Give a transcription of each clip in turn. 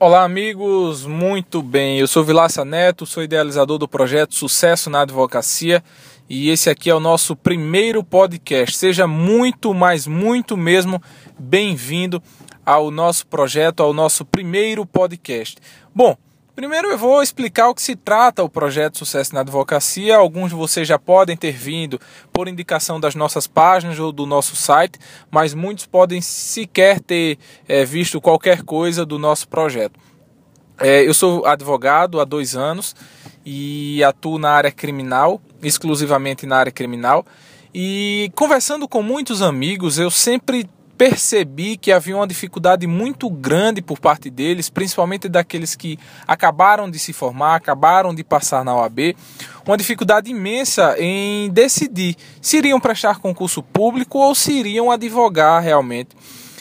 Olá, amigos, muito bem. Eu sou Vilácia Neto, sou idealizador do projeto Sucesso na Advocacia e esse aqui é o nosso primeiro podcast. Seja muito, mas muito mesmo bem-vindo ao nosso projeto, ao nosso primeiro podcast. Bom, Primeiro eu vou explicar o que se trata o projeto Sucesso na Advocacia. Alguns de vocês já podem ter vindo por indicação das nossas páginas ou do nosso site, mas muitos podem sequer ter é, visto qualquer coisa do nosso projeto. É, eu sou advogado há dois anos e atuo na área criminal, exclusivamente na área criminal. E conversando com muitos amigos, eu sempre percebi que havia uma dificuldade muito grande por parte deles, principalmente daqueles que acabaram de se formar, acabaram de passar na OAB, uma dificuldade imensa em decidir se iriam prestar concurso público ou se iriam advogar realmente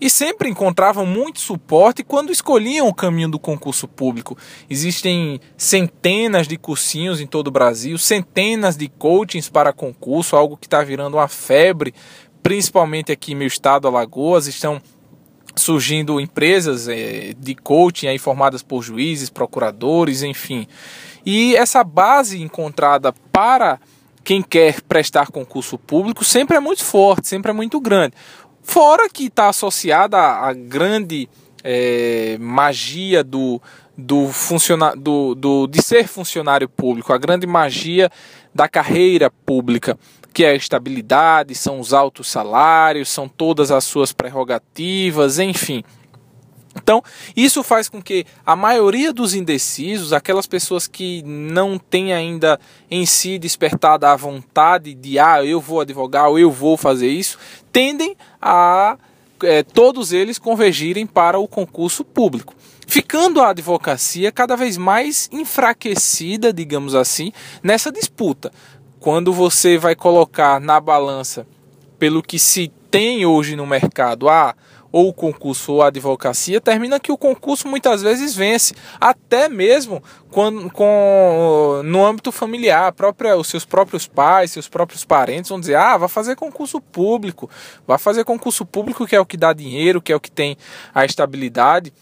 e sempre encontravam muito suporte quando escolhiam o caminho do concurso público. Existem centenas de cursinhos em todo o Brasil, centenas de coachings para concurso, algo que está virando uma febre principalmente aqui meu estado, Alagoas, estão surgindo empresas é, de coaching aí formadas por juízes, procuradores, enfim. E essa base encontrada para quem quer prestar concurso público sempre é muito forte, sempre é muito grande. Fora que está associada à grande é, magia do, do, do, do, de ser funcionário público, a grande magia da carreira pública que é a estabilidade, são os altos salários, são todas as suas prerrogativas, enfim. Então, isso faz com que a maioria dos indecisos, aquelas pessoas que não têm ainda em si despertada a vontade de, ah, eu vou advogar ou eu vou fazer isso, tendem a é, todos eles convergirem para o concurso público. Ficando a advocacia cada vez mais enfraquecida, digamos assim, nessa disputa quando você vai colocar na balança pelo que se tem hoje no mercado, ah, ou o concurso ou a advocacia, termina que o concurso muitas vezes vence, até mesmo quando, com, no âmbito familiar, própria, os seus próprios pais, seus próprios parentes vão dizer, ah, vai fazer concurso público, vai fazer concurso público que é o que dá dinheiro, que é o que tem a estabilidade,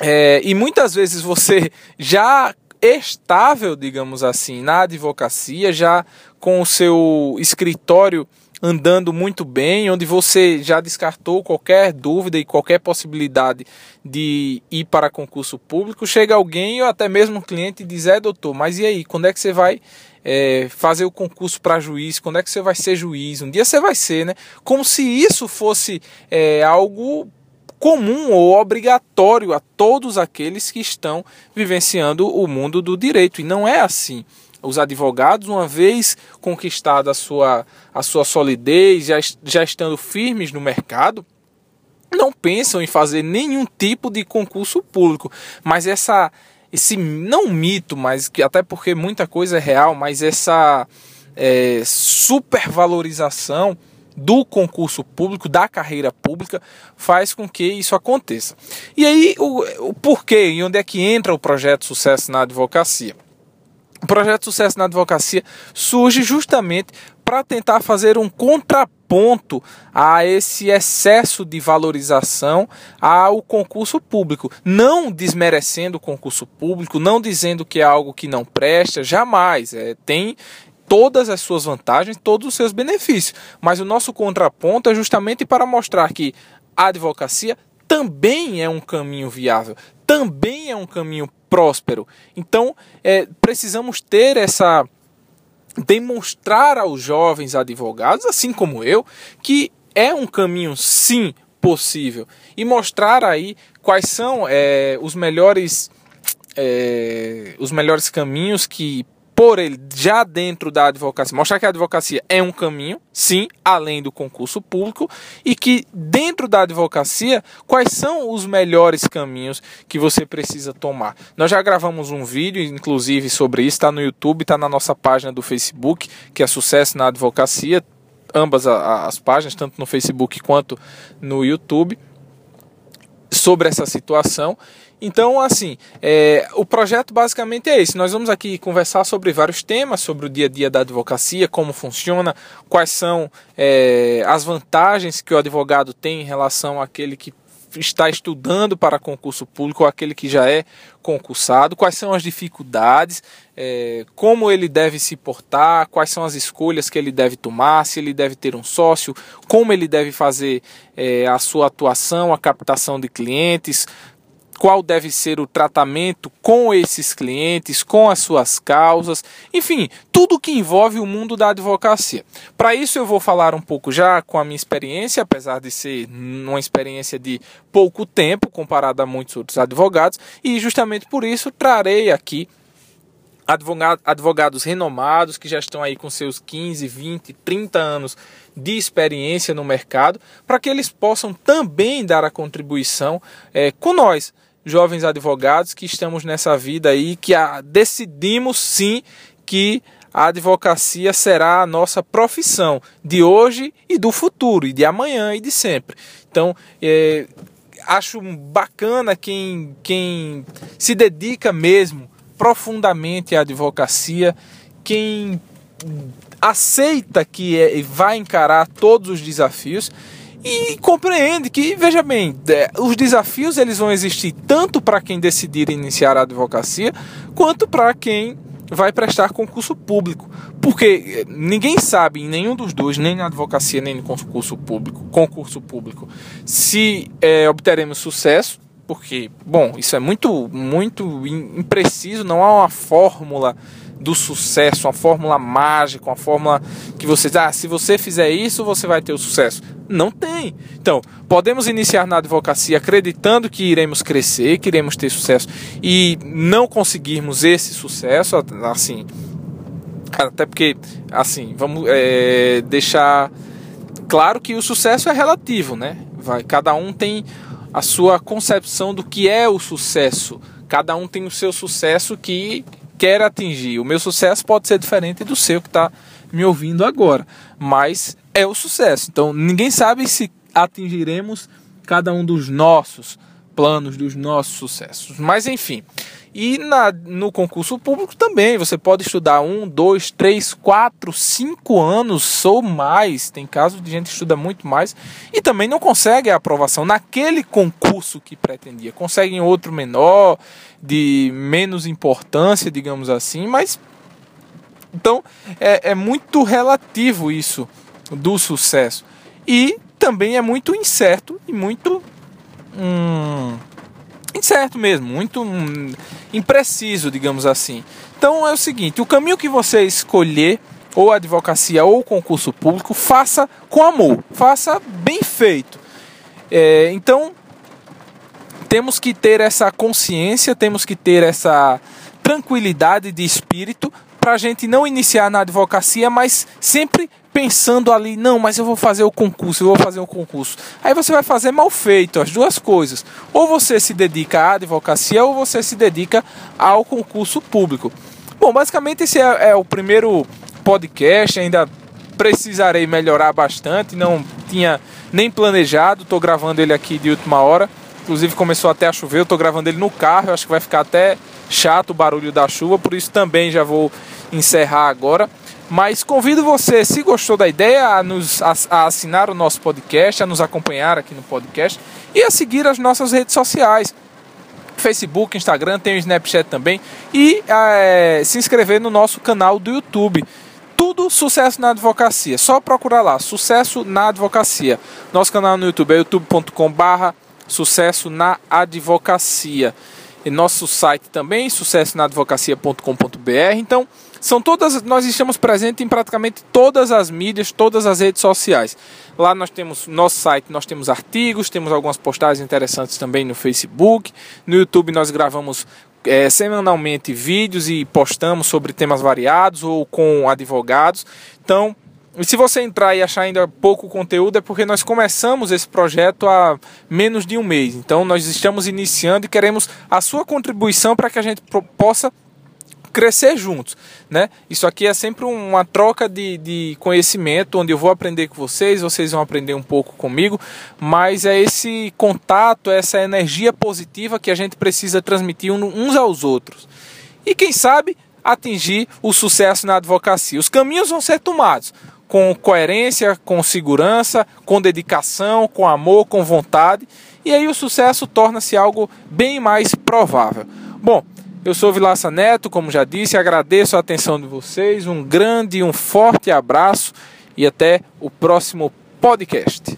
é, e muitas vezes você já estável, digamos assim, na advocacia, já com o seu escritório andando muito bem, onde você já descartou qualquer dúvida e qualquer possibilidade de ir para concurso público, chega alguém ou até mesmo um cliente e diz: É, doutor, mas e aí, quando é que você vai é, fazer o concurso para juiz? Quando é que você vai ser juiz? Um dia você vai ser, né? Como se isso fosse é, algo comum ou obrigatório a todos aqueles que estão vivenciando o mundo do direito. E não é assim. Os advogados, uma vez conquistada a sua, a sua solidez, já, já estando firmes no mercado, não pensam em fazer nenhum tipo de concurso público. Mas essa, esse não mito, mas que até porque muita coisa é real, mas essa é, supervalorização do concurso público, da carreira pública, faz com que isso aconteça. E aí, o, o porquê e onde é que entra o projeto Sucesso na Advocacia? O projeto Sucesso na Advocacia surge justamente para tentar fazer um contraponto a esse excesso de valorização ao concurso público, não desmerecendo o concurso público, não dizendo que é algo que não presta, jamais. É, tem todas as suas vantagens, todos os seus benefícios. Mas o nosso contraponto é justamente para mostrar que a advocacia também é um caminho viável, também é um caminho próspero. Então, é, precisamos ter essa. demonstrar aos jovens advogados, assim como eu, que é um caminho sim possível e mostrar aí quais são é, os melhores é, os melhores caminhos que por ele já dentro da advocacia, mostrar que a advocacia é um caminho, sim, além do concurso público, e que dentro da advocacia, quais são os melhores caminhos que você precisa tomar. Nós já gravamos um vídeo, inclusive, sobre isso, está no YouTube, está na nossa página do Facebook, que é Sucesso na Advocacia, ambas as páginas, tanto no Facebook quanto no YouTube, sobre essa situação. Então, assim, é, o projeto basicamente é esse. Nós vamos aqui conversar sobre vários temas, sobre o dia a dia da advocacia, como funciona, quais são é, as vantagens que o advogado tem em relação àquele que está estudando para concurso público ou aquele que já é concursado, quais são as dificuldades, é, como ele deve se portar, quais são as escolhas que ele deve tomar, se ele deve ter um sócio, como ele deve fazer é, a sua atuação, a captação de clientes, qual deve ser o tratamento com esses clientes, com as suas causas, enfim, tudo que envolve o mundo da advocacia. Para isso eu vou falar um pouco já com a minha experiência, apesar de ser uma experiência de pouco tempo comparada a muitos outros advogados, e justamente por isso trarei aqui advogados renomados que já estão aí com seus 15, 20, 30 anos de experiência no mercado, para que eles possam também dar a contribuição é, com nós jovens advogados que estamos nessa vida aí, que a, decidimos sim que a advocacia será a nossa profissão de hoje e do futuro, e de amanhã e de sempre. Então, é, acho bacana quem, quem se dedica mesmo profundamente à advocacia, quem aceita que é, vai encarar todos os desafios e compreende que, veja bem, é, os desafios eles vão existir tanto para quem decidir iniciar a advocacia, quanto para quem vai prestar concurso público. Porque é, ninguém sabe em nenhum dos dois, nem na advocacia, nem no concurso público, concurso público, se é, obteremos sucesso, porque, bom, isso é muito, muito impreciso, não há uma fórmula do sucesso, uma fórmula mágica, uma fórmula que você ah, se você fizer isso, você vai ter o sucesso. Não tem. Então, podemos iniciar na advocacia acreditando que iremos crescer, que iremos ter sucesso e não conseguirmos esse sucesso, assim, até porque, assim, vamos é, deixar claro que o sucesso é relativo, né? Vai, cada um tem a sua concepção do que é o sucesso. Cada um tem o seu sucesso que quer atingir. O meu sucesso pode ser diferente do seu que está me ouvindo agora, mas é o sucesso. Então ninguém sabe se atingiremos cada um dos nossos planos, dos nossos sucessos. Mas enfim. E na, no concurso público também, você pode estudar um, dois, três, quatro, cinco anos ou mais. Tem casos de gente que estuda muito mais e também não consegue a aprovação naquele concurso que pretendia. Consegue em outro menor, de menos importância, digamos assim, mas então é, é muito relativo isso do sucesso. E também é muito incerto e muito. Hum, incerto mesmo, muito hum, impreciso, digamos assim. Então é o seguinte: o caminho que você escolher, ou advocacia ou concurso público, faça com amor, faça bem feito. É, então temos que ter essa consciência, temos que ter essa tranquilidade de espírito para a gente não iniciar na advocacia, mas sempre pensando ali, não, mas eu vou fazer o concurso, eu vou fazer o concurso. Aí você vai fazer mal feito, as duas coisas. Ou você se dedica à advocacia ou você se dedica ao concurso público. Bom, basicamente esse é, é o primeiro podcast, ainda precisarei melhorar bastante, não tinha nem planejado, estou gravando ele aqui de última hora. Inclusive começou até a chover, eu estou gravando ele no carro, acho que vai ficar até chato o barulho da chuva, por isso também já vou encerrar agora. Mas convido você, se gostou da ideia, a, nos, a, a, assinar o nosso podcast, a nos acompanhar aqui no podcast e a seguir as nossas redes sociais. Facebook, Instagram, tem o Snapchat também. E é, se inscrever no nosso canal do YouTube. Tudo Sucesso na Advocacia. Só procurar lá, Sucesso na Advocacia. Nosso canal no YouTube é youtube.com barra Sucesso na Advocacia. E nosso site também, sucessonaadvocacia.com.br. Então, são todas, nós estamos presentes em praticamente todas as mídias, todas as redes sociais. Lá nós temos nosso site, nós temos artigos, temos algumas postagens interessantes também no Facebook. No YouTube nós gravamos é, semanalmente vídeos e postamos sobre temas variados ou com advogados. Então, se você entrar e achar ainda pouco conteúdo, é porque nós começamos esse projeto há menos de um mês. Então, nós estamos iniciando e queremos a sua contribuição para que a gente possa crescer juntos, né? Isso aqui é sempre uma troca de, de conhecimento, onde eu vou aprender com vocês, vocês vão aprender um pouco comigo, mas é esse contato, essa energia positiva que a gente precisa transmitir uns aos outros. E quem sabe atingir o sucesso na advocacia. Os caminhos vão ser tomados com coerência, com segurança, com dedicação, com amor, com vontade e aí o sucesso torna-se algo bem mais provável. Bom, eu sou Vilaça Neto, como já disse, agradeço a atenção de vocês, um grande e um forte abraço e até o próximo podcast.